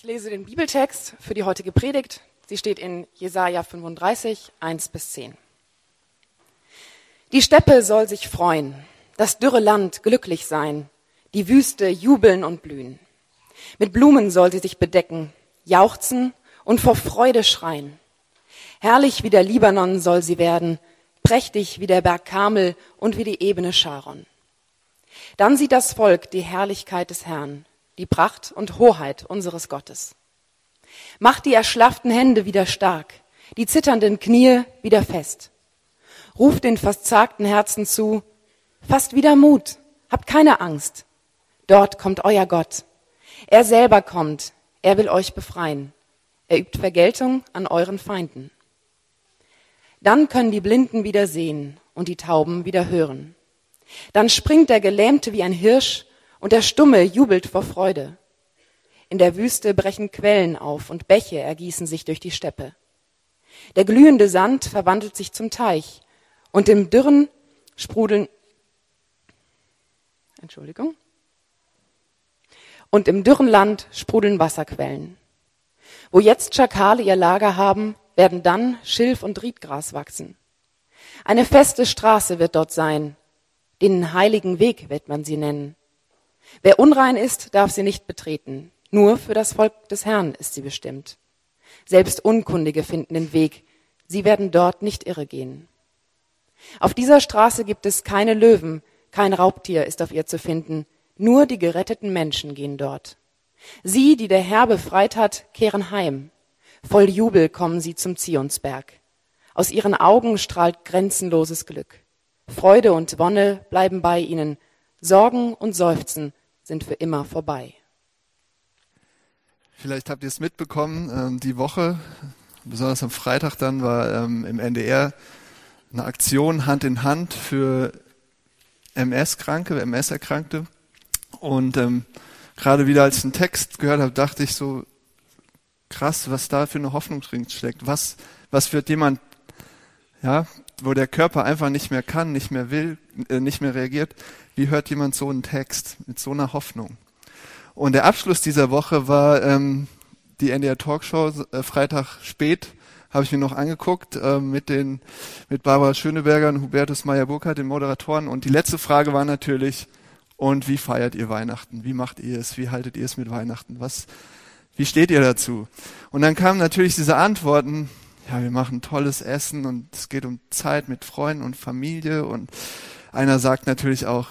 Ich lese den Bibeltext für die heutige Predigt. Sie steht in Jesaja 35, 1 bis 10. Die Steppe soll sich freuen, das dürre Land glücklich sein, die Wüste jubeln und blühen. Mit Blumen soll sie sich bedecken, jauchzen und vor Freude schreien. Herrlich wie der Libanon soll sie werden, prächtig wie der Berg Karmel und wie die Ebene Sharon. Dann sieht das Volk die Herrlichkeit des Herrn, die Pracht und Hoheit unseres Gottes. Macht die erschlafften Hände wieder stark, die zitternden Knie wieder fest. Ruft den verzagten Herzen zu, fasst wieder Mut, habt keine Angst. Dort kommt euer Gott. Er selber kommt, er will euch befreien. Er übt Vergeltung an euren Feinden. Dann können die Blinden wieder sehen und die Tauben wieder hören. Dann springt der Gelähmte wie ein Hirsch und der Stumme jubelt vor Freude. In der Wüste brechen Quellen auf und Bäche ergießen sich durch die Steppe. Der glühende Sand verwandelt sich zum Teich und im Dürren sprudeln Entschuldigung. Und im dürren Land sprudeln Wasserquellen. Wo jetzt Schakale ihr Lager haben, werden dann Schilf und Riedgras wachsen. Eine feste Straße wird dort sein, den heiligen Weg wird man sie nennen. Wer unrein ist, darf sie nicht betreten. Nur für das Volk des Herrn ist sie bestimmt. Selbst Unkundige finden den Weg. Sie werden dort nicht irre gehen. Auf dieser Straße gibt es keine Löwen, kein Raubtier ist auf ihr zu finden. Nur die geretteten Menschen gehen dort. Sie, die der Herr befreit hat, kehren heim. Voll Jubel kommen sie zum Zionsberg. Aus ihren Augen strahlt grenzenloses Glück. Freude und Wonne bleiben bei ihnen. Sorgen und Seufzen sind für immer vorbei. Vielleicht habt ihr es mitbekommen, ähm, die Woche, besonders am Freitag dann, war ähm, im NDR eine Aktion Hand in Hand für MS-Kranke, MS-Erkrankte. Und ähm, gerade wieder als ich einen Text gehört habe, dachte ich so, krass, was da für eine Hoffnung drin steckt. Was, was wird jemand, ja, wo der Körper einfach nicht mehr kann, nicht mehr will, äh, nicht mehr reagiert, wie hört jemand so einen Text mit so einer Hoffnung? Und der Abschluss dieser Woche war ähm, die NDR Talkshow, äh, Freitag spät, habe ich mir noch angeguckt, äh, mit den mit Barbara Schöneberger und Hubertus Meyer-Burkhardt, den Moderatoren. Und die letzte Frage war natürlich, und wie feiert ihr Weihnachten? Wie macht ihr es? Wie haltet ihr es mit Weihnachten? Was, wie steht ihr dazu? Und dann kamen natürlich diese Antworten, ja, wir machen tolles Essen und es geht um Zeit mit Freunden und Familie und einer sagt natürlich auch,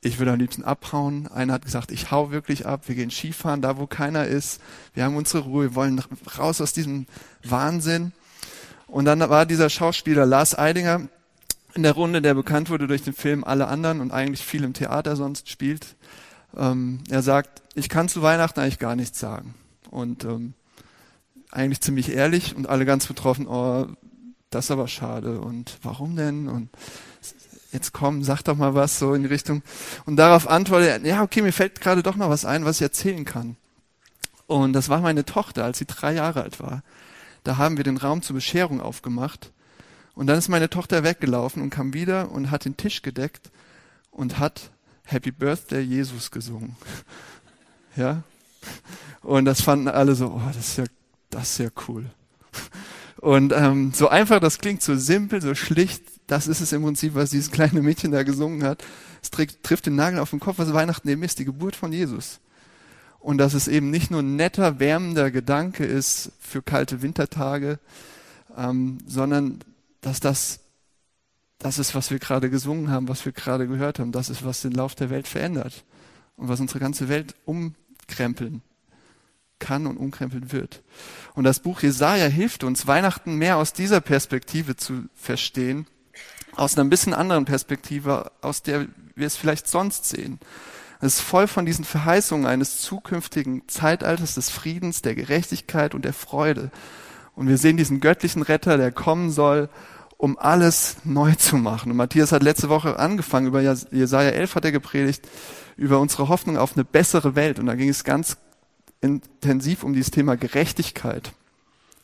ich würde am liebsten abhauen. Einer hat gesagt, ich hau wirklich ab, wir gehen Skifahren, da wo keiner ist. Wir haben unsere Ruhe, wir wollen raus aus diesem Wahnsinn. Und dann war dieser Schauspieler Lars Eidinger in der Runde, der bekannt wurde durch den Film Alle anderen und eigentlich viel im Theater sonst spielt. Ähm, er sagt, ich kann zu Weihnachten eigentlich gar nichts sagen und ähm, eigentlich ziemlich ehrlich und alle ganz betroffen, oh, das ist aber schade und warum denn und jetzt komm, sag doch mal was so in die Richtung. Und darauf antwortet er, ja, okay, mir fällt gerade doch noch was ein, was ich erzählen kann. Und das war meine Tochter, als sie drei Jahre alt war. Da haben wir den Raum zur Bescherung aufgemacht. Und dann ist meine Tochter weggelaufen und kam wieder und hat den Tisch gedeckt und hat Happy Birthday Jesus gesungen. ja? Und das fanden alle so, oh, das ist ja, das ist ja cool. Und ähm, so einfach das klingt, so simpel, so schlicht, das ist es im Prinzip, was dieses kleine Mädchen da gesungen hat. Es trifft, trifft den Nagel auf den Kopf, was Weihnachten eben ist, die Geburt von Jesus. Und dass es eben nicht nur ein netter, wärmender Gedanke ist für kalte Wintertage, ähm, sondern dass das das ist, was wir gerade gesungen haben, was wir gerade gehört haben. Das ist, was den Lauf der Welt verändert und was unsere ganze Welt umkrempeln kann und umkrempeln wird. Und das Buch Jesaja hilft uns, Weihnachten mehr aus dieser Perspektive zu verstehen, aus einer ein bisschen anderen Perspektive, aus der wir es vielleicht sonst sehen. Es ist voll von diesen Verheißungen eines zukünftigen Zeitalters des Friedens, der Gerechtigkeit und der Freude. Und wir sehen diesen göttlichen Retter, der kommen soll, um alles neu zu machen. Und Matthias hat letzte Woche angefangen, über Jesaja 11 hat er gepredigt, über unsere Hoffnung auf eine bessere Welt. Und da ging es ganz intensiv um dieses Thema Gerechtigkeit.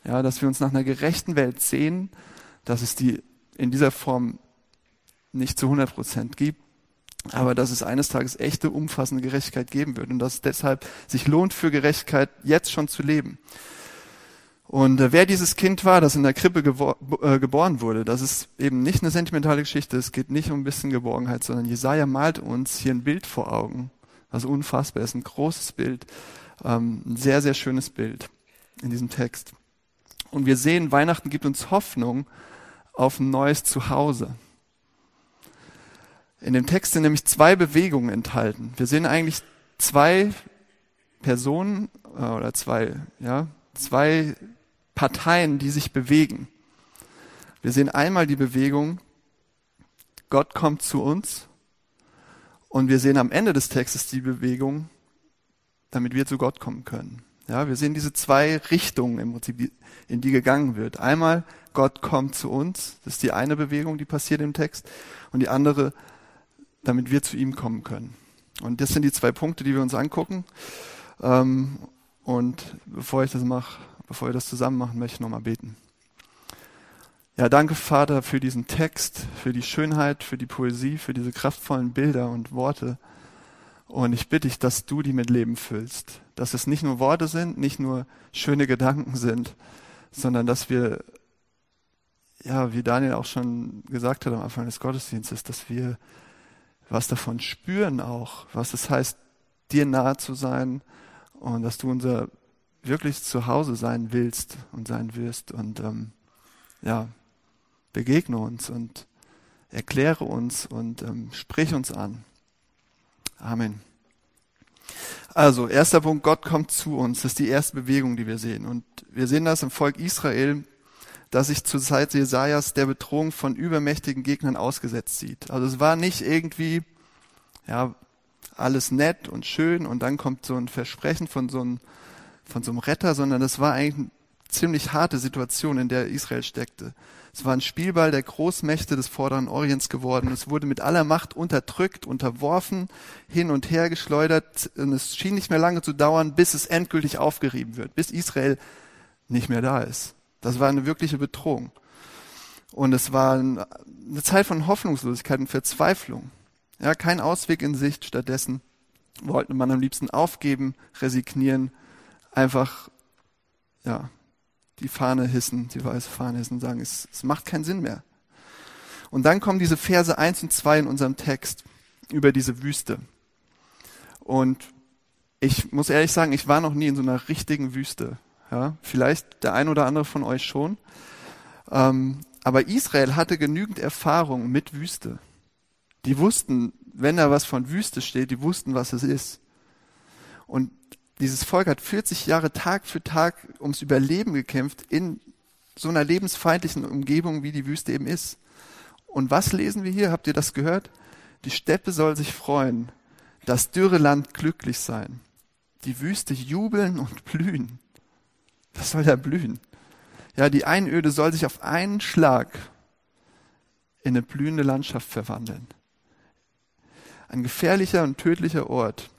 Ja, dass wir uns nach einer gerechten Welt sehen, dass es die in dieser Form nicht zu 100 Prozent gibt, aber dass es eines Tages echte, umfassende Gerechtigkeit geben wird und dass es deshalb sich lohnt, für Gerechtigkeit jetzt schon zu leben. Und äh, wer dieses Kind war, das in der Krippe äh, geboren wurde, das ist eben nicht eine sentimentale Geschichte, es geht nicht um ein bisschen Geborgenheit, sondern Jesaja malt uns hier ein Bild vor Augen, was unfassbar ist, ein großes Bild, ähm, ein sehr, sehr schönes Bild in diesem Text. Und wir sehen, Weihnachten gibt uns Hoffnung auf ein neues Zuhause. In dem Text sind nämlich zwei Bewegungen enthalten. Wir sehen eigentlich zwei Personen äh, oder zwei, ja, zwei Parteien, die sich bewegen. Wir sehen einmal die Bewegung, Gott kommt zu uns und wir sehen am Ende des Textes die Bewegung, damit wir zu Gott kommen können. Ja, wir sehen diese zwei Richtungen im Prinzip, in die gegangen wird. Einmal Gott kommt zu uns, das ist die eine Bewegung, die passiert im Text, und die andere, damit wir zu ihm kommen können. Und das sind die zwei Punkte, die wir uns angucken. Ähm, und bevor ich das mache, bevor wir das zusammen machen, möchte ich nochmal beten. Ja, danke Vater für diesen Text, für die Schönheit, für die Poesie, für diese kraftvollen Bilder und Worte. Und ich bitte dich, dass du die mit Leben füllst. Dass es nicht nur Worte sind, nicht nur schöne Gedanken sind, sondern dass wir, ja, wie Daniel auch schon gesagt hat am Anfang des Gottesdienstes, dass wir was davon spüren auch, was es heißt, dir nahe zu sein und dass du unser wirklich Zuhause sein willst und sein wirst und ähm, ja, begegne uns und erkläre uns und ähm, sprich uns an. Amen. Also, erster Punkt, Gott kommt zu uns. Das ist die erste Bewegung, die wir sehen. Und wir sehen das im Volk Israel, das sich zur Zeit Jesajas der Bedrohung von übermächtigen Gegnern ausgesetzt sieht. Also es war nicht irgendwie, ja, alles nett und schön und dann kommt so ein Versprechen von so einem, von so einem Retter, sondern es war eigentlich eine ziemlich harte Situation, in der Israel steckte. Es war ein Spielball der Großmächte des Vorderen Orients geworden. Es wurde mit aller Macht unterdrückt, unterworfen, hin und her geschleudert. Und es schien nicht mehr lange zu dauern, bis es endgültig aufgerieben wird, bis Israel nicht mehr da ist. Das war eine wirkliche Bedrohung. Und es war eine Zeit von Hoffnungslosigkeit und Verzweiflung. Ja, kein Ausweg in Sicht. Stattdessen wollte man am liebsten aufgeben, resignieren, einfach, ja, die Fahne hissen, die weiße Fahne hissen und sagen, es, es macht keinen Sinn mehr. Und dann kommen diese Verse eins und zwei in unserem Text über diese Wüste. Und ich muss ehrlich sagen, ich war noch nie in so einer richtigen Wüste. Ja, vielleicht der ein oder andere von euch schon. Ähm, aber Israel hatte genügend Erfahrung mit Wüste. Die wussten, wenn da was von Wüste steht, die wussten, was es ist. Und dieses Volk hat 40 Jahre Tag für Tag ums Überleben gekämpft in so einer lebensfeindlichen Umgebung, wie die Wüste eben ist. Und was lesen wir hier? Habt ihr das gehört? Die Steppe soll sich freuen, das dürre Land glücklich sein, die Wüste jubeln und blühen. Was soll da blühen? Ja, die Einöde soll sich auf einen Schlag in eine blühende Landschaft verwandeln. Ein gefährlicher und tödlicher Ort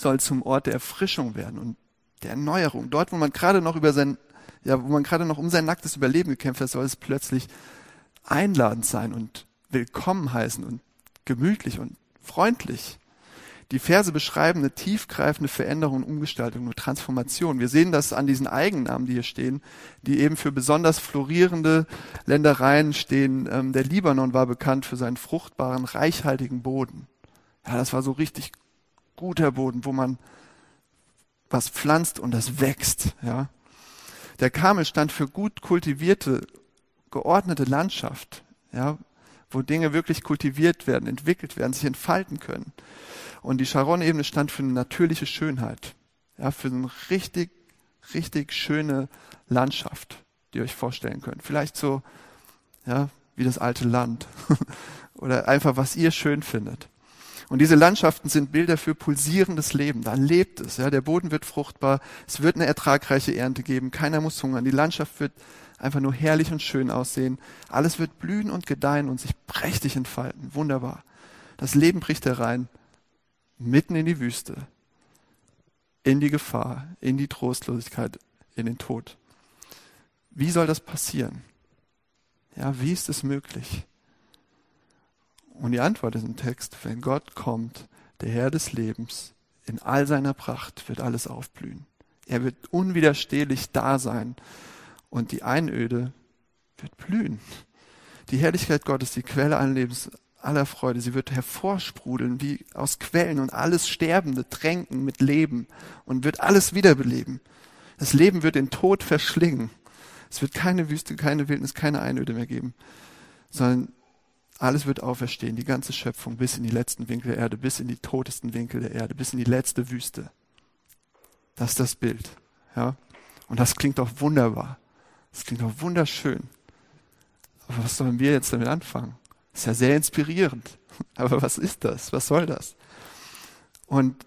soll zum Ort der Erfrischung werden und der Erneuerung. Dort, wo man gerade noch über sein, ja, wo man gerade noch um sein nacktes Überleben gekämpft hat, soll es plötzlich einladend sein und willkommen heißen und gemütlich und freundlich. Die Verse beschreiben eine tiefgreifende Veränderung, Umgestaltung, eine Transformation. Wir sehen das an diesen Eigennamen, die hier stehen, die eben für besonders florierende Ländereien stehen. Ähm, der Libanon war bekannt für seinen fruchtbaren, reichhaltigen Boden. Ja, das war so richtig guter Boden, wo man was pflanzt und das wächst, ja. Der Kamel stand für gut kultivierte, geordnete Landschaft, ja, wo Dinge wirklich kultiviert werden, entwickelt werden, sich entfalten können. Und die Sharon-Ebene stand für eine natürliche Schönheit, ja, für eine richtig, richtig schöne Landschaft, die ihr euch vorstellen könnt. Vielleicht so, ja, wie das alte Land. Oder einfach, was ihr schön findet. Und diese Landschaften sind Bilder für pulsierendes Leben. Da lebt es. Ja, der Boden wird fruchtbar. Es wird eine ertragreiche Ernte geben. Keiner muss hungern. Die Landschaft wird einfach nur herrlich und schön aussehen. Alles wird blühen und gedeihen und sich prächtig entfalten. Wunderbar. Das Leben bricht herein. Mitten in die Wüste. In die Gefahr. In die Trostlosigkeit. In den Tod. Wie soll das passieren? Ja, wie ist es möglich? Und die Antwort ist im Text, wenn Gott kommt, der Herr des Lebens, in all seiner Pracht wird alles aufblühen. Er wird unwiderstehlich da sein und die Einöde wird blühen. Die Herrlichkeit Gottes, die Quelle allen Lebens, aller Freude, sie wird hervorsprudeln wie aus Quellen und alles Sterbende tränken mit Leben und wird alles wiederbeleben. Das Leben wird den Tod verschlingen. Es wird keine Wüste, keine Wildnis, keine Einöde mehr geben, sondern alles wird auferstehen, die ganze Schöpfung bis in die letzten Winkel der Erde, bis in die totesten Winkel der Erde, bis in die letzte Wüste. Das ist das Bild. Ja? Und das klingt doch wunderbar. Das klingt doch wunderschön. Aber was sollen wir jetzt damit anfangen? Das ist ja sehr inspirierend. Aber was ist das? Was soll das? Und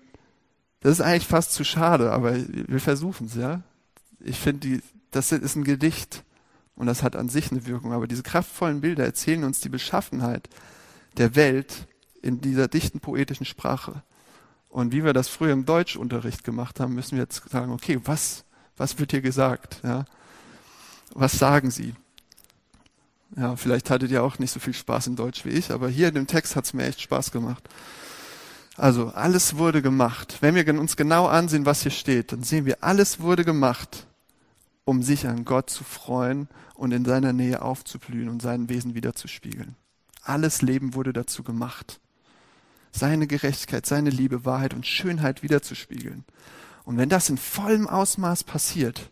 das ist eigentlich fast zu schade, aber wir versuchen es, ja. Ich finde, das ist ein Gedicht und das hat an sich eine Wirkung. Aber diese kraftvollen Bilder erzählen uns die Beschaffenheit der Welt in dieser dichten poetischen Sprache. Und wie wir das früher im Deutschunterricht gemacht haben, müssen wir jetzt sagen, okay, was, was wird hier gesagt? Ja? Was sagen sie? Ja, vielleicht hattet ihr auch nicht so viel Spaß in Deutsch wie ich, aber hier in dem Text hat es mir echt Spaß gemacht. Also, alles wurde gemacht. Wenn wir uns genau ansehen, was hier steht, dann sehen wir, alles wurde gemacht, um sich an Gott zu freuen und in seiner Nähe aufzublühen und sein Wesen wiederzuspiegeln. Alles Leben wurde dazu gemacht seine Gerechtigkeit, seine Liebe, Wahrheit und Schönheit wiederzuspiegeln. Und wenn das in vollem Ausmaß passiert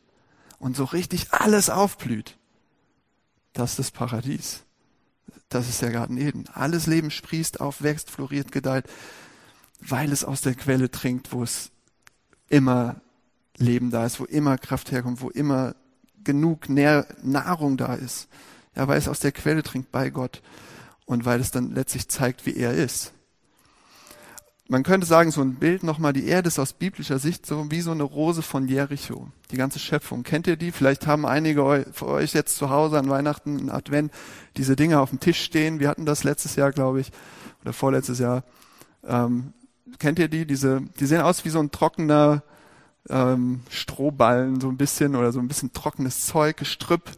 und so richtig alles aufblüht, das ist das Paradies. Das ist der Garten Eden. Alles Leben sprießt auf, wächst, floriert, gedeiht, weil es aus der Quelle trinkt, wo es immer Leben da ist, wo immer Kraft herkommt, wo immer genug Nahrung da ist. Ja, weil es aus der Quelle trinkt bei Gott und weil es dann letztlich zeigt, wie er ist man könnte sagen, so ein Bild nochmal, die Erde ist aus biblischer Sicht so wie so eine Rose von Jericho. Die ganze Schöpfung. Kennt ihr die? Vielleicht haben einige von euch jetzt zu Hause an Weihnachten, in Advent, diese Dinge auf dem Tisch stehen. Wir hatten das letztes Jahr, glaube ich, oder vorletztes Jahr. Ähm, kennt ihr die? Diese, die sehen aus wie so ein trockener ähm, Strohballen, so ein bisschen, oder so ein bisschen trockenes Zeug, Gestrüpp.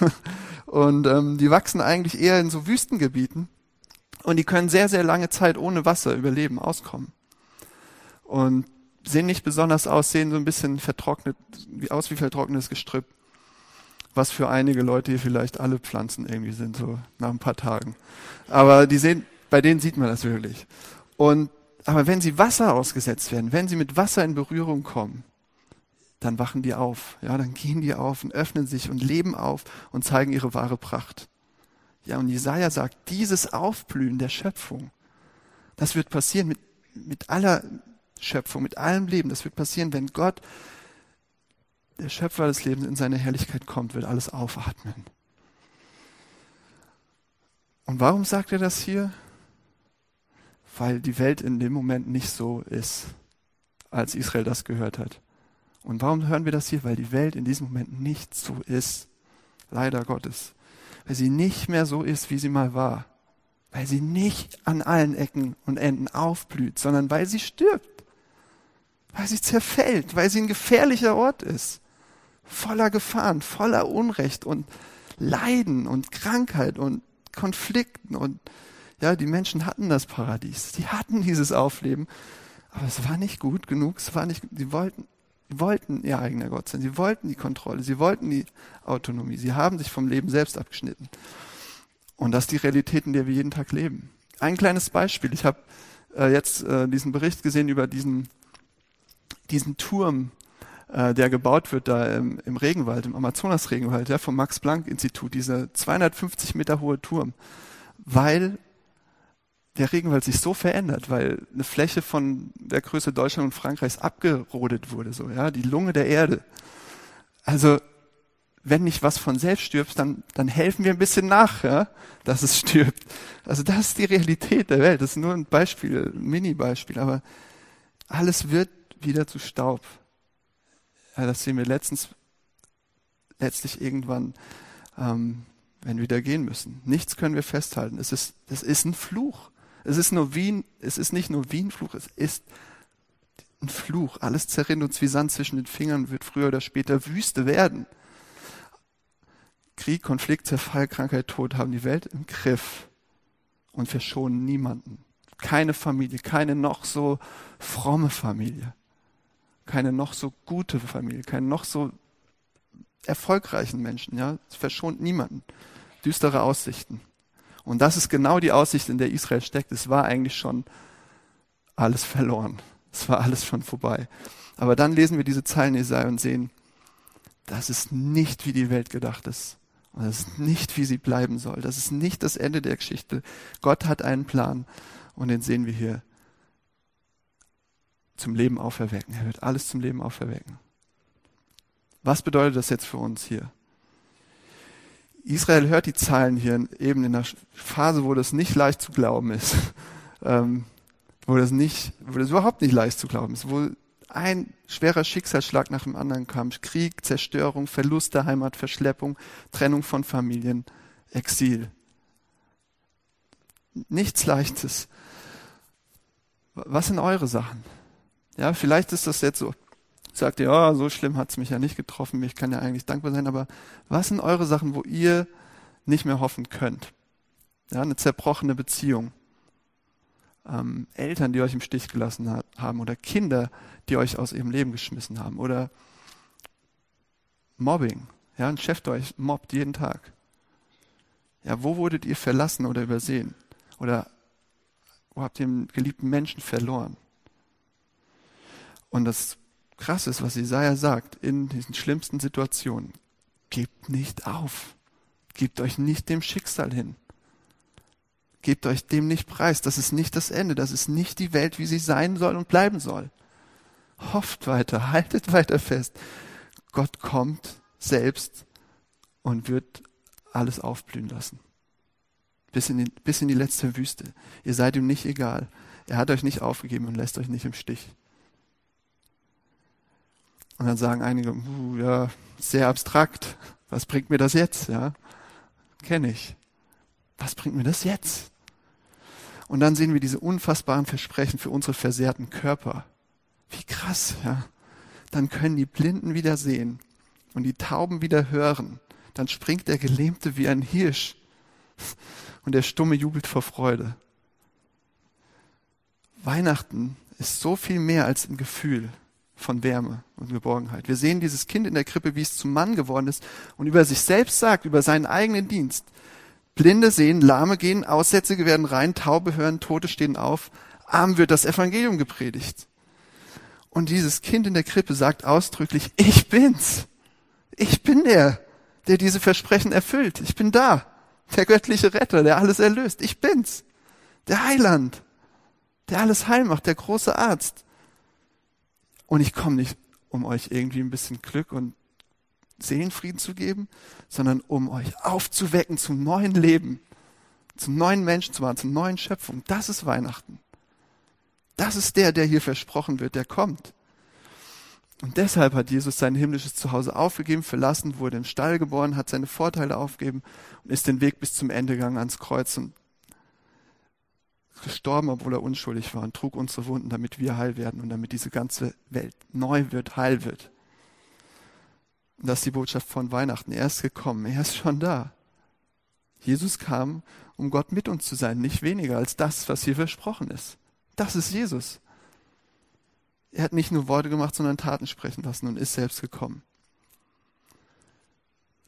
Und ähm, die wachsen eigentlich eher in so Wüstengebieten. Und die können sehr, sehr lange Zeit ohne Wasser überleben, auskommen. Und sehen nicht besonders aus, sehen so ein bisschen vertrocknet, wie aus wie vertrocknetes Gestrüpp. Was für einige Leute hier vielleicht alle Pflanzen irgendwie sind, so nach ein paar Tagen. Aber die sehen, bei denen sieht man das wirklich. Und, aber wenn sie Wasser ausgesetzt werden, wenn sie mit Wasser in Berührung kommen, dann wachen die auf. Ja, dann gehen die auf und öffnen sich und leben auf und zeigen ihre wahre Pracht. Ja, und Jesaja sagt, dieses Aufblühen der Schöpfung, das wird passieren mit, mit aller Schöpfung, mit allem Leben. Das wird passieren, wenn Gott, der Schöpfer des Lebens, in seine Herrlichkeit kommt, wird alles aufatmen. Und warum sagt er das hier? Weil die Welt in dem Moment nicht so ist, als Israel das gehört hat. Und warum hören wir das hier? Weil die Welt in diesem Moment nicht so ist. Leider Gottes weil sie nicht mehr so ist, wie sie mal war. Weil sie nicht an allen Ecken und Enden aufblüht, sondern weil sie stirbt. Weil sie zerfällt, weil sie ein gefährlicher Ort ist. Voller Gefahren, voller Unrecht und Leiden und Krankheit und Konflikten und ja, die Menschen hatten das Paradies. Die hatten dieses Aufleben. Aber es war nicht gut genug. Es war nicht, sie wollten wollten ihr eigener Gott sein. Sie wollten die Kontrolle. Sie wollten die Autonomie. Sie haben sich vom Leben selbst abgeschnitten. Und das ist die Realität, in der wir jeden Tag leben. Ein kleines Beispiel. Ich habe äh, jetzt äh, diesen Bericht gesehen über diesen, diesen Turm, äh, der gebaut wird da im, im Regenwald, im Amazonas-Regenwald, ja, vom Max-Planck-Institut, dieser 250 Meter hohe Turm. Weil der Regenwald sich so verändert, weil eine Fläche von der Größe Deutschland und Frankreichs abgerodet wurde, so, ja, die Lunge der Erde. Also, wenn nicht was von selbst stirbt, dann, dann helfen wir ein bisschen nach, ja, dass es stirbt. Also, das ist die Realität der Welt. Das ist nur ein Beispiel, ein Mini-Beispiel, aber alles wird wieder zu Staub. Ja, das sehen wir letztens, letztlich irgendwann, ähm, wenn wir wieder gehen müssen. Nichts können wir festhalten. Es ist, es ist ein Fluch. Es ist, nur wie es ist nicht nur wie ein Fluch, es ist ein Fluch. Alles zerrinnt uns wie Sand zwischen den Fingern, wird früher oder später Wüste werden. Krieg, Konflikt, Zerfall, Krankheit, Tod haben die Welt im Griff. und verschonen niemanden. Keine Familie, keine noch so fromme Familie, keine noch so gute Familie, keine noch so erfolgreichen Menschen, ja. Es verschont niemanden. Düstere Aussichten. Und das ist genau die Aussicht, in der Israel steckt. Es war eigentlich schon alles verloren. Es war alles schon vorbei. Aber dann lesen wir diese Zeilen Jesaja und sehen, das ist nicht, wie die Welt gedacht ist. Und das ist nicht, wie sie bleiben soll. Das ist nicht das Ende der Geschichte. Gott hat einen Plan und den sehen wir hier zum Leben auferwecken. Er wird alles zum Leben auferwecken. Was bedeutet das jetzt für uns hier? Israel hört die Zahlen hier eben in einer Phase, wo das nicht leicht zu glauben ist, ähm, wo das nicht, wo das überhaupt nicht leicht zu glauben ist, wo ein schwerer Schicksalsschlag nach dem anderen kam. Krieg, Zerstörung, Verlust der Heimat, Verschleppung, Trennung von Familien, Exil. Nichts Leichtes. Was sind eure Sachen? Ja, vielleicht ist das jetzt so, sagt oh, so schlimm hat's mich ja nicht getroffen, ich kann ja eigentlich dankbar sein, aber was sind eure Sachen, wo ihr nicht mehr hoffen könnt? Ja, eine zerbrochene Beziehung, ähm, Eltern, die euch im Stich gelassen hat, haben oder Kinder, die euch aus ihrem Leben geschmissen haben oder Mobbing, ja, ein Chef, der euch mobbt jeden Tag. Ja, wo wurdet ihr verlassen oder übersehen? Oder wo habt ihr einen geliebten Menschen verloren? Und das Krasse ist, was Isaiah sagt in diesen schlimmsten Situationen. Gebt nicht auf. Gebt euch nicht dem Schicksal hin. Gebt euch dem nicht preis. Das ist nicht das Ende. Das ist nicht die Welt, wie sie sein soll und bleiben soll. Hofft weiter, haltet weiter fest. Gott kommt selbst und wird alles aufblühen lassen. Bis in, die, bis in die letzte Wüste. Ihr seid ihm nicht egal. Er hat euch nicht aufgegeben und lässt euch nicht im Stich. Und dann sagen einige, uh, ja, sehr abstrakt. Was bringt mir das jetzt? Ja, kenne ich was bringt mir das jetzt? Und dann sehen wir diese unfassbaren Versprechen für unsere versehrten Körper. Wie krass, ja. Dann können die Blinden wieder sehen und die Tauben wieder hören. Dann springt der Gelähmte wie ein Hirsch und der Stumme jubelt vor Freude. Weihnachten ist so viel mehr als ein Gefühl von Wärme und Geborgenheit. Wir sehen dieses Kind in der Krippe, wie es zum Mann geworden ist und über sich selbst sagt, über seinen eigenen Dienst. Blinde sehen, Lahme gehen, Aussätzige werden rein, Taube hören, Tote stehen auf, arm wird das Evangelium gepredigt. Und dieses Kind in der Krippe sagt ausdrücklich, ich bin's. Ich bin der, der diese Versprechen erfüllt. Ich bin da. Der göttliche Retter, der alles erlöst. Ich bin's. Der Heiland, der alles heil macht, der große Arzt. Und ich komme nicht, um euch irgendwie ein bisschen Glück und Seelenfrieden zu geben, sondern um euch aufzuwecken zum neuen Leben, zum neuen Menschen zu machen, zum neuen Schöpfung. Das ist Weihnachten. Das ist der, der hier versprochen wird, der kommt. Und deshalb hat Jesus sein himmlisches Zuhause aufgegeben, verlassen, wurde im Stall geboren, hat seine Vorteile aufgegeben und ist den Weg bis zum Ende gegangen ans Kreuz und gestorben, obwohl er unschuldig war und trug unsere Wunden, damit wir heil werden und damit diese ganze Welt neu wird, heil wird. Und das ist die Botschaft von Weihnachten. Er ist gekommen, er ist schon da. Jesus kam, um Gott mit uns zu sein, nicht weniger als das, was hier versprochen ist. Das ist Jesus. Er hat nicht nur Worte gemacht, sondern Taten sprechen lassen und ist selbst gekommen.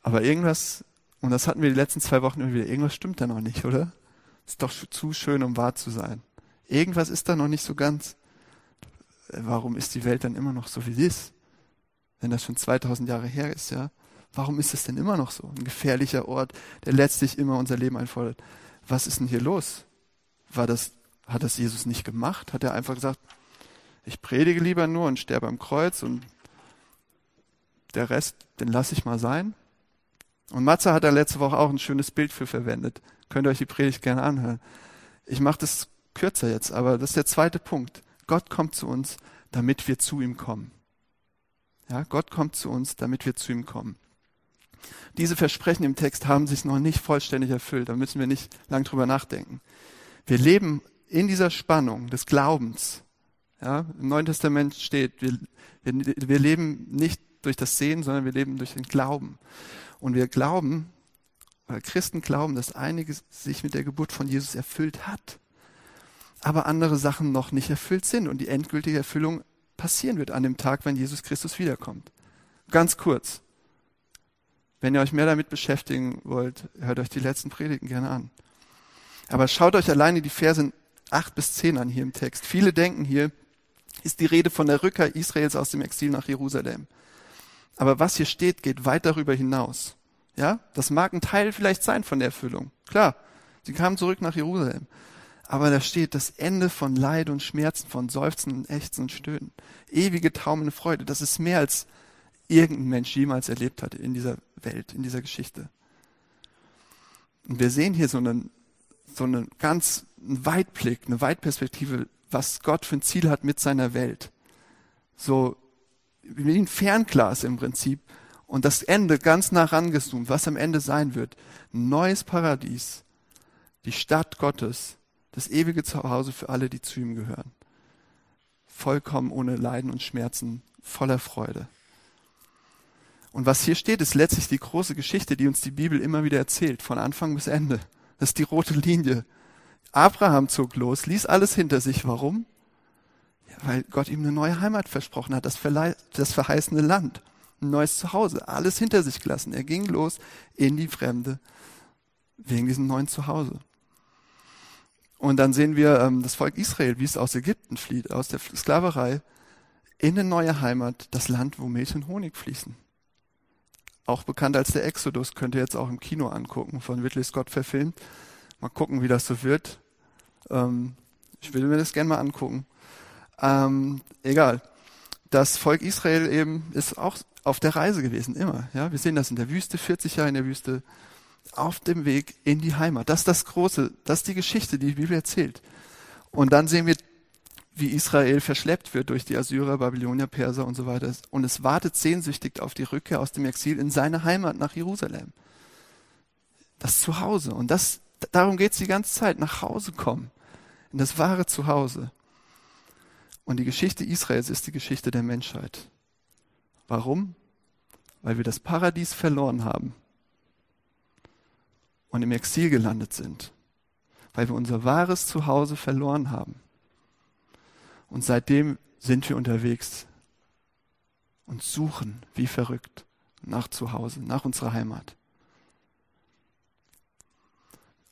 Aber irgendwas, und das hatten wir die letzten zwei Wochen immer wieder, irgendwas stimmt da noch nicht, oder? Ist doch zu schön, um wahr zu sein. Irgendwas ist da noch nicht so ganz. Warum ist die Welt dann immer noch so, wie sie ist? wenn das schon 2000 Jahre her ist, ja? Warum ist es denn immer noch so? Ein gefährlicher Ort, der letztlich immer unser Leben einfordert. Was ist denn hier los? War das, hat das Jesus nicht gemacht? Hat er einfach gesagt, ich predige lieber nur und sterbe am Kreuz und der Rest, den lasse ich mal sein? Und Matze hat da letzte Woche auch ein schönes Bild für verwendet. Könnt ihr euch die Predigt gerne anhören. Ich mache das kürzer jetzt, aber das ist der zweite Punkt. Gott kommt zu uns, damit wir zu ihm kommen. Ja, Gott kommt zu uns, damit wir zu ihm kommen. Diese Versprechen im Text haben sich noch nicht vollständig erfüllt. Da müssen wir nicht lang drüber nachdenken. Wir leben in dieser Spannung des Glaubens. Ja, Im Neuen Testament steht, wir, wir, wir leben nicht durch das Sehen, sondern wir leben durch den Glauben. Und wir glauben, Weil Christen glauben, dass einiges sich mit der Geburt von Jesus erfüllt hat, aber andere Sachen noch nicht erfüllt sind und die endgültige Erfüllung passieren wird an dem Tag, wenn Jesus Christus wiederkommt. Ganz kurz. Wenn ihr euch mehr damit beschäftigen wollt, hört euch die letzten Predigten gerne an. Aber schaut euch alleine die Verse 8 bis 10 an hier im Text. Viele denken hier, ist die Rede von der Rückkehr Israels aus dem Exil nach Jerusalem. Aber was hier steht, geht weit darüber hinaus. Ja, das mag ein Teil vielleicht sein von der Erfüllung. Klar, sie kamen zurück nach Jerusalem. Aber da steht das Ende von Leid und Schmerzen, von Seufzen und Ächzen und Stöhnen. Ewige taumende Freude. Das ist mehr als irgendein Mensch jemals erlebt hat in dieser Welt, in dieser Geschichte. Und wir sehen hier so einen, so einen ganz einen Weitblick, eine Weitperspektive, was Gott für ein Ziel hat mit seiner Welt. So wie ein Fernglas im Prinzip. Und das Ende ganz nah rangezoomt, was am Ende sein wird. Ein neues Paradies. Die Stadt Gottes. Das ewige Zuhause für alle, die zu ihm gehören. Vollkommen ohne Leiden und Schmerzen, voller Freude. Und was hier steht, ist letztlich die große Geschichte, die uns die Bibel immer wieder erzählt, von Anfang bis Ende. Das ist die rote Linie. Abraham zog los, ließ alles hinter sich. Warum? Ja, weil Gott ihm eine neue Heimat versprochen hat, das, das verheißene Land, ein neues Zuhause, alles hinter sich gelassen. Er ging los in die Fremde wegen diesem neuen Zuhause. Und dann sehen wir ähm, das Volk Israel, wie es aus Ägypten flieht, aus der Sklaverei, in eine neue Heimat, das Land, wo Milch und Honig fließen auch bekannt als der Exodus, könnt ihr jetzt auch im Kino angucken, von Ridley Scott verfilmt. Mal gucken, wie das so wird. Ähm, ich will mir das gerne mal angucken. Ähm, egal. Das Volk Israel eben ist auch auf der Reise gewesen, immer. Ja, wir sehen das in der Wüste, 40 Jahre in der Wüste, auf dem Weg in die Heimat. Das ist das Große, das ist die Geschichte, die die Bibel erzählt. Und dann sehen wir wie Israel verschleppt wird durch die Assyrer, Babylonier, Perser und so weiter. Und es wartet sehnsüchtig auf die Rückkehr aus dem Exil in seine Heimat nach Jerusalem. Das Zuhause. Und das, darum geht es die ganze Zeit. Nach Hause kommen. In das wahre Zuhause. Und die Geschichte Israels ist die Geschichte der Menschheit. Warum? Weil wir das Paradies verloren haben und im Exil gelandet sind. Weil wir unser wahres Zuhause verloren haben. Und seitdem sind wir unterwegs und suchen wie verrückt nach Zuhause, nach unserer Heimat.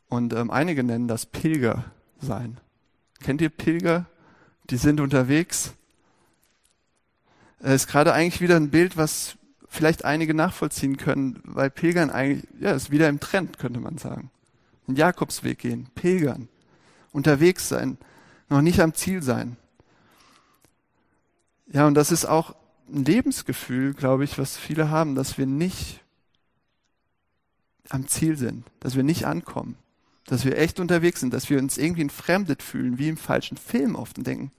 Und ähm, einige nennen das Pilger sein. Kennt ihr Pilger? Die sind unterwegs. Es ist gerade eigentlich wieder ein Bild, was vielleicht einige nachvollziehen können, weil Pilgern eigentlich, ja, ist wieder im Trend, könnte man sagen. Den Jakobsweg gehen, Pilgern, unterwegs sein, noch nicht am Ziel sein. Ja, und das ist auch ein Lebensgefühl, glaube ich, was viele haben, dass wir nicht am Ziel sind, dass wir nicht ankommen, dass wir echt unterwegs sind, dass wir uns irgendwie entfremdet fühlen, wie im falschen Film oft und denken,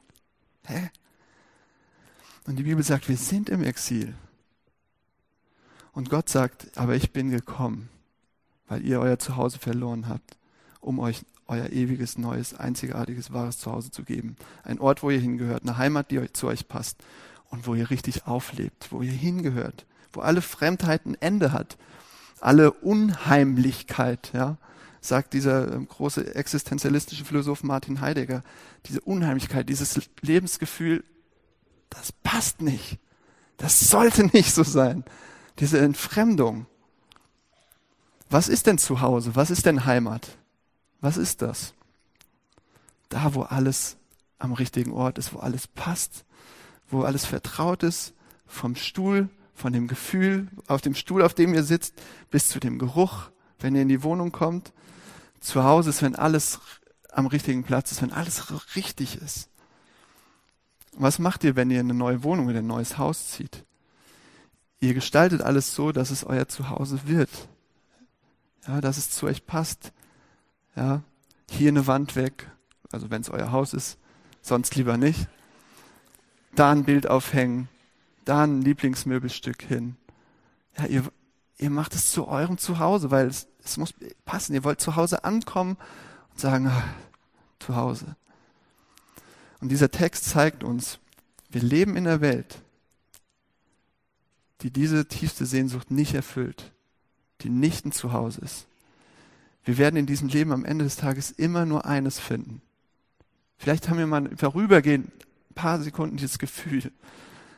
hä? Und die Bibel sagt, wir sind im Exil. Und Gott sagt, aber ich bin gekommen, weil ihr euer Zuhause verloren habt, um euch euer ewiges, neues, einzigartiges, wahres Zuhause zu geben. Ein Ort, wo ihr hingehört, eine Heimat, die euch zu euch passt und wo ihr richtig auflebt, wo ihr hingehört, wo alle Fremdheit ein Ende hat, alle Unheimlichkeit, ja, sagt dieser ähm, große existenzialistische Philosoph Martin Heidegger, diese Unheimlichkeit, dieses Lebensgefühl, das passt nicht. Das sollte nicht so sein. Diese Entfremdung. Was ist denn Zuhause? Was ist denn Heimat? Was ist das? Da, wo alles am richtigen Ort ist, wo alles passt, wo alles vertraut ist, vom Stuhl, von dem Gefühl, auf dem Stuhl, auf dem ihr sitzt, bis zu dem Geruch, wenn ihr in die Wohnung kommt. Zu Hause ist, wenn alles am richtigen Platz ist, wenn alles richtig ist. Was macht ihr, wenn ihr in eine neue Wohnung, in ein neues Haus zieht? Ihr gestaltet alles so, dass es euer Zuhause wird. Ja, dass es zu euch passt, ja, hier eine Wand weg, also wenn es euer Haus ist, sonst lieber nicht. Da ein Bild aufhängen, da ein Lieblingsmöbelstück hin. Ja, ihr, ihr macht es zu eurem Zuhause, weil es, es muss passen. Ihr wollt zu Hause ankommen und sagen, ach, zu Hause. Und dieser Text zeigt uns, wir leben in einer Welt, die diese tiefste Sehnsucht nicht erfüllt, die nicht ein Zuhause ist. Wir werden in diesem Leben am Ende des Tages immer nur eines finden. Vielleicht haben wir mal vorübergehend ein paar Sekunden dieses Gefühl,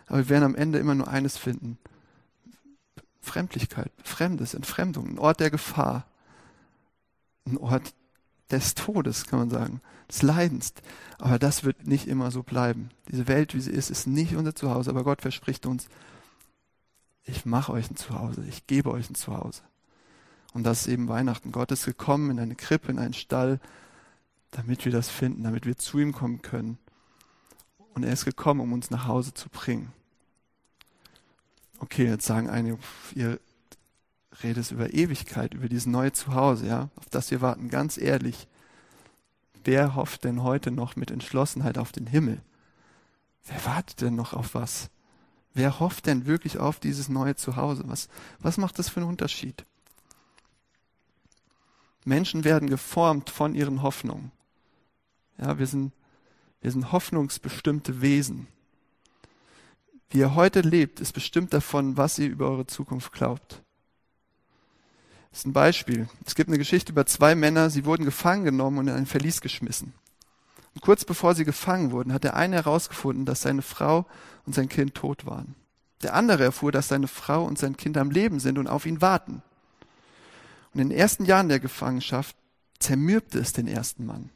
aber wir werden am Ende immer nur eines finden. Fremdlichkeit, Fremdes, Entfremdung, ein Ort der Gefahr, ein Ort des Todes, kann man sagen, des Leidens. Aber das wird nicht immer so bleiben. Diese Welt, wie sie ist, ist nicht unser Zuhause, aber Gott verspricht uns, ich mache euch ein Zuhause, ich gebe euch ein Zuhause. Und das ist eben Weihnachten. Gott ist gekommen in eine Krippe, in einen Stall, damit wir das finden, damit wir zu ihm kommen können. Und er ist gekommen, um uns nach Hause zu bringen. Okay, jetzt sagen einige, ihr redet über Ewigkeit, über dieses neue Zuhause, ja, auf das wir warten. Ganz ehrlich, wer hofft denn heute noch mit Entschlossenheit auf den Himmel? Wer wartet denn noch auf was? Wer hofft denn wirklich auf dieses neue Zuhause? Was, was macht das für einen Unterschied? Menschen werden geformt von ihren Hoffnungen. Ja, wir sind, wir sind hoffnungsbestimmte Wesen. Wie ihr heute lebt, ist bestimmt davon, was ihr über eure Zukunft glaubt. Das ist ein Beispiel. Es gibt eine Geschichte über zwei Männer, sie wurden gefangen genommen und in ein Verlies geschmissen. Und kurz bevor sie gefangen wurden, hat der eine herausgefunden, dass seine Frau und sein Kind tot waren. Der andere erfuhr, dass seine Frau und sein Kind am Leben sind und auf ihn warten. Und in den ersten Jahren der Gefangenschaft zermürbte es den ersten Mann.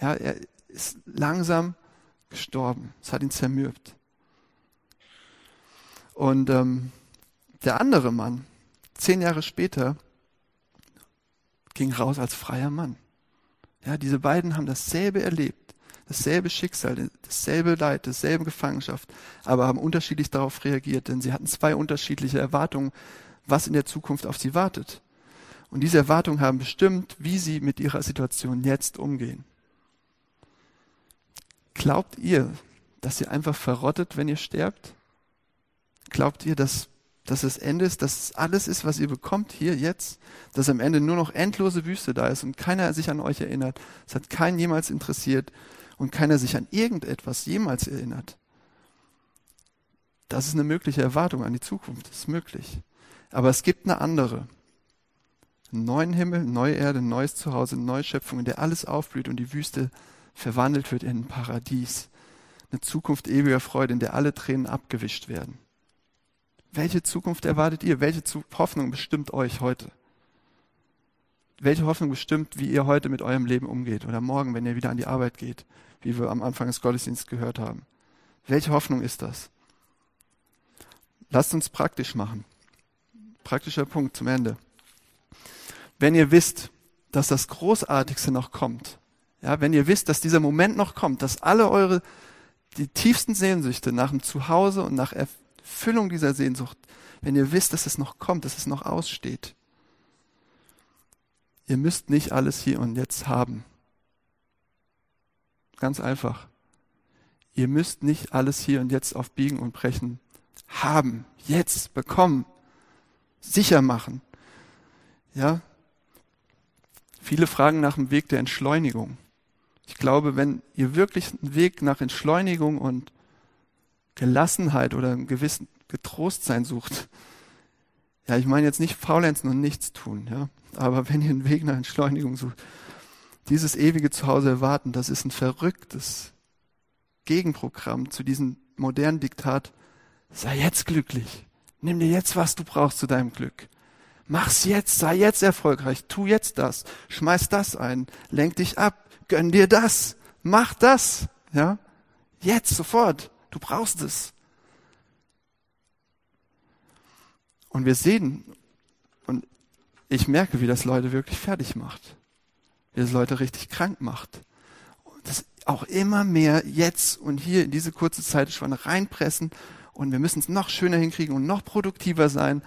Ja, er ist langsam gestorben. Es hat ihn zermürbt. Und ähm, der andere Mann, zehn Jahre später, ging raus als freier Mann. Ja, diese beiden haben dasselbe erlebt, dasselbe Schicksal, dasselbe Leid, dasselbe Gefangenschaft, aber haben unterschiedlich darauf reagiert, denn sie hatten zwei unterschiedliche Erwartungen, was in der Zukunft auf sie wartet. Und diese Erwartungen haben bestimmt, wie sie mit ihrer Situation jetzt umgehen. Glaubt ihr, dass ihr einfach verrottet, wenn ihr sterbt? Glaubt ihr, dass dass das Ende ist, dass es alles ist, was ihr bekommt hier jetzt, dass am Ende nur noch endlose Wüste da ist und keiner sich an euch erinnert. Es hat keinen jemals interessiert und keiner sich an irgendetwas jemals erinnert. Das ist eine mögliche Erwartung an die Zukunft, das ist möglich. Aber es gibt eine andere. Einen neuen Himmel, neue Erde, ein neues Zuhause, eine neue Schöpfung, in der alles aufblüht und die Wüste verwandelt wird in ein Paradies. Eine Zukunft ewiger Freude, in der alle Tränen abgewischt werden. Welche Zukunft erwartet ihr? Welche Hoffnung bestimmt euch heute? Welche Hoffnung bestimmt, wie ihr heute mit eurem Leben umgeht oder morgen, wenn ihr wieder an die Arbeit geht, wie wir am Anfang des Gottesdienstes gehört haben? Welche Hoffnung ist das? Lasst uns praktisch machen. Praktischer Punkt zum Ende. Wenn ihr wisst, dass das Großartigste noch kommt, ja, wenn ihr wisst, dass dieser Moment noch kommt, dass alle eure, die tiefsten Sehnsüchte nach dem Zuhause und nach Erfüllung dieser Sehnsucht, wenn ihr wisst, dass es noch kommt, dass es noch aussteht. Ihr müsst nicht alles hier und jetzt haben. Ganz einfach. Ihr müsst nicht alles hier und jetzt auf Biegen und Brechen haben, jetzt bekommen, sicher machen. Ja? Viele fragen nach dem Weg der Entschleunigung. Ich glaube, wenn ihr wirklich einen Weg nach Entschleunigung und Gelassenheit oder einen gewissen Getrostsein sucht, ja, ich meine jetzt nicht faulenzen und nichts tun, ja, aber wenn ihr einen Weg nach Entschleunigung sucht, dieses ewige Zuhause erwarten, das ist ein verrücktes Gegenprogramm zu diesem modernen Diktat, sei jetzt glücklich, nimm dir jetzt, was du brauchst zu deinem Glück. Mach's jetzt, sei jetzt erfolgreich, tu jetzt das, schmeiß das ein, lenk dich ab, gönn dir das, mach das, ja, jetzt, sofort. Du brauchst es. Und wir sehen, und ich merke, wie das Leute wirklich fertig macht. Wie das Leute richtig krank macht. Und das auch immer mehr jetzt und hier in diese kurze Zeit schon reinpressen und wir müssen es noch schöner hinkriegen und noch produktiver sein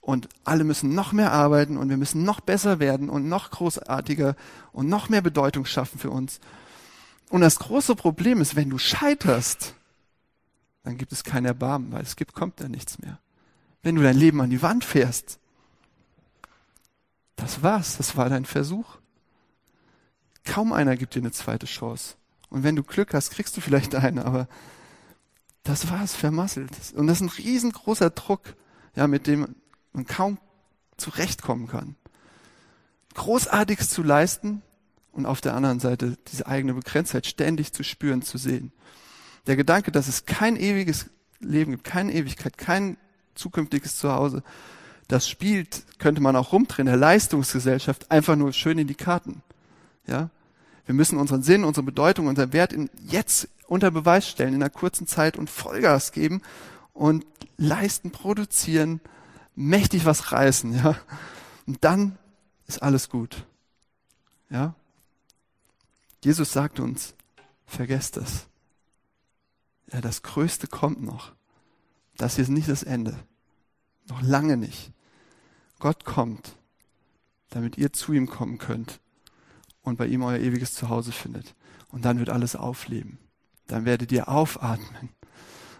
und alle müssen noch mehr arbeiten und wir müssen noch besser werden und noch großartiger und noch mehr Bedeutung schaffen für uns. Und das große Problem ist, wenn du scheiterst, dann gibt es kein Erbarmen, weil es gibt, kommt da nichts mehr. Wenn du dein Leben an die Wand fährst, das war's, das war dein Versuch. Kaum einer gibt dir eine zweite Chance. Und wenn du Glück hast, kriegst du vielleicht eine, aber das war's, vermasselt. Und das ist ein riesengroßer Druck, ja, mit dem man kaum zurechtkommen kann. Großartiges zu leisten und auf der anderen Seite diese eigene Begrenztheit ständig zu spüren, zu sehen. Der Gedanke, dass es kein ewiges Leben gibt, keine Ewigkeit, kein zukünftiges Zuhause, das spielt, könnte man auch rumdrehen, der Leistungsgesellschaft einfach nur schön in die Karten. Ja? Wir müssen unseren Sinn, unsere Bedeutung, unseren Wert in, jetzt unter Beweis stellen, in einer kurzen Zeit und Vollgas geben und leisten, produzieren, mächtig was reißen, ja. Und dann ist alles gut. Ja. Jesus sagt uns, vergesst das. Ja, das Größte kommt noch. Das hier ist nicht das Ende. Noch lange nicht. Gott kommt, damit ihr zu ihm kommen könnt und bei ihm euer ewiges Zuhause findet. Und dann wird alles aufleben. Dann werdet ihr aufatmen.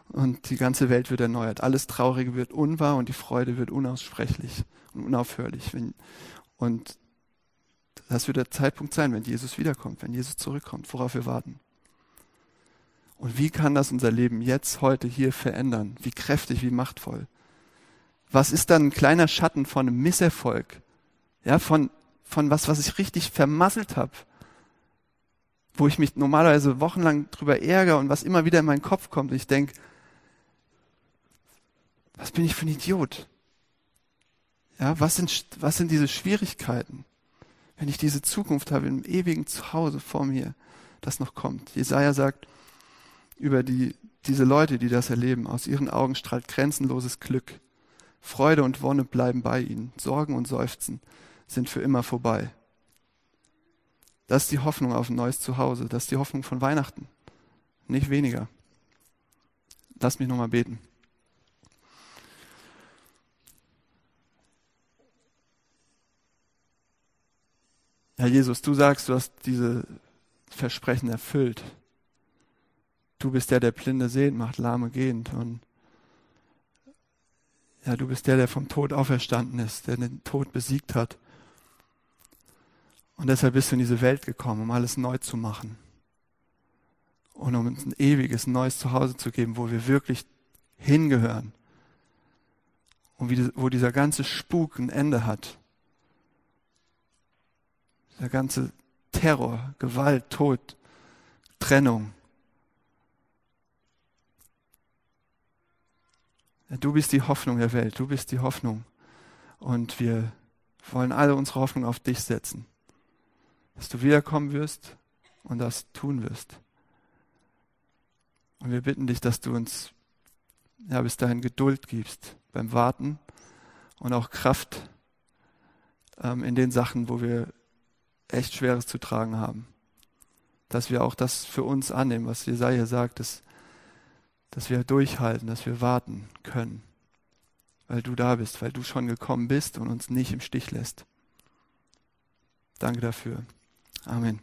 Und die ganze Welt wird erneuert. Alles Traurige wird unwahr und die Freude wird unaussprechlich und unaufhörlich. Und das wird der Zeitpunkt sein, wenn Jesus wiederkommt, wenn Jesus zurückkommt, worauf wir warten. Und wie kann das unser Leben jetzt, heute, hier verändern? Wie kräftig, wie machtvoll? Was ist dann ein kleiner Schatten von einem Misserfolg? Ja, von, von was, was ich richtig vermasselt habe? Wo ich mich normalerweise wochenlang drüber ärgere und was immer wieder in meinen Kopf kommt. Und ich denke, was bin ich für ein Idiot? Ja, was sind, was sind diese Schwierigkeiten, wenn ich diese Zukunft habe im ewigen Zuhause vor mir, das noch kommt? Jesaja sagt über die, diese Leute, die das erleben, aus ihren Augen strahlt grenzenloses Glück. Freude und Wonne bleiben bei ihnen. Sorgen und Seufzen sind für immer vorbei. Das ist die Hoffnung auf ein neues Zuhause. Das ist die Hoffnung von Weihnachten. Nicht weniger. Lass mich nochmal beten. Herr Jesus, du sagst, du hast diese Versprechen erfüllt. Du bist der, der Blinde sehend macht, Lahme gehend. Und ja, du bist der, der vom Tod auferstanden ist, der den Tod besiegt hat. Und deshalb bist du in diese Welt gekommen, um alles neu zu machen. Und um uns ein ewiges, neues Zuhause zu geben, wo wir wirklich hingehören. Und wo dieser ganze Spuk ein Ende hat der ganze Terror, Gewalt, Tod, Trennung. Du bist die Hoffnung der Welt, du bist die Hoffnung. Und wir wollen alle unsere Hoffnung auf dich setzen, dass du wiederkommen wirst und das tun wirst. Und wir bitten dich, dass du uns ja, bis dahin Geduld gibst beim Warten und auch Kraft ähm, in den Sachen, wo wir echt Schweres zu tragen haben. Dass wir auch das für uns annehmen, was Jesaja sagt, dass, dass wir durchhalten, dass wir warten können, weil du da bist, weil du schon gekommen bist und uns nicht im Stich lässt. Danke dafür. Amen.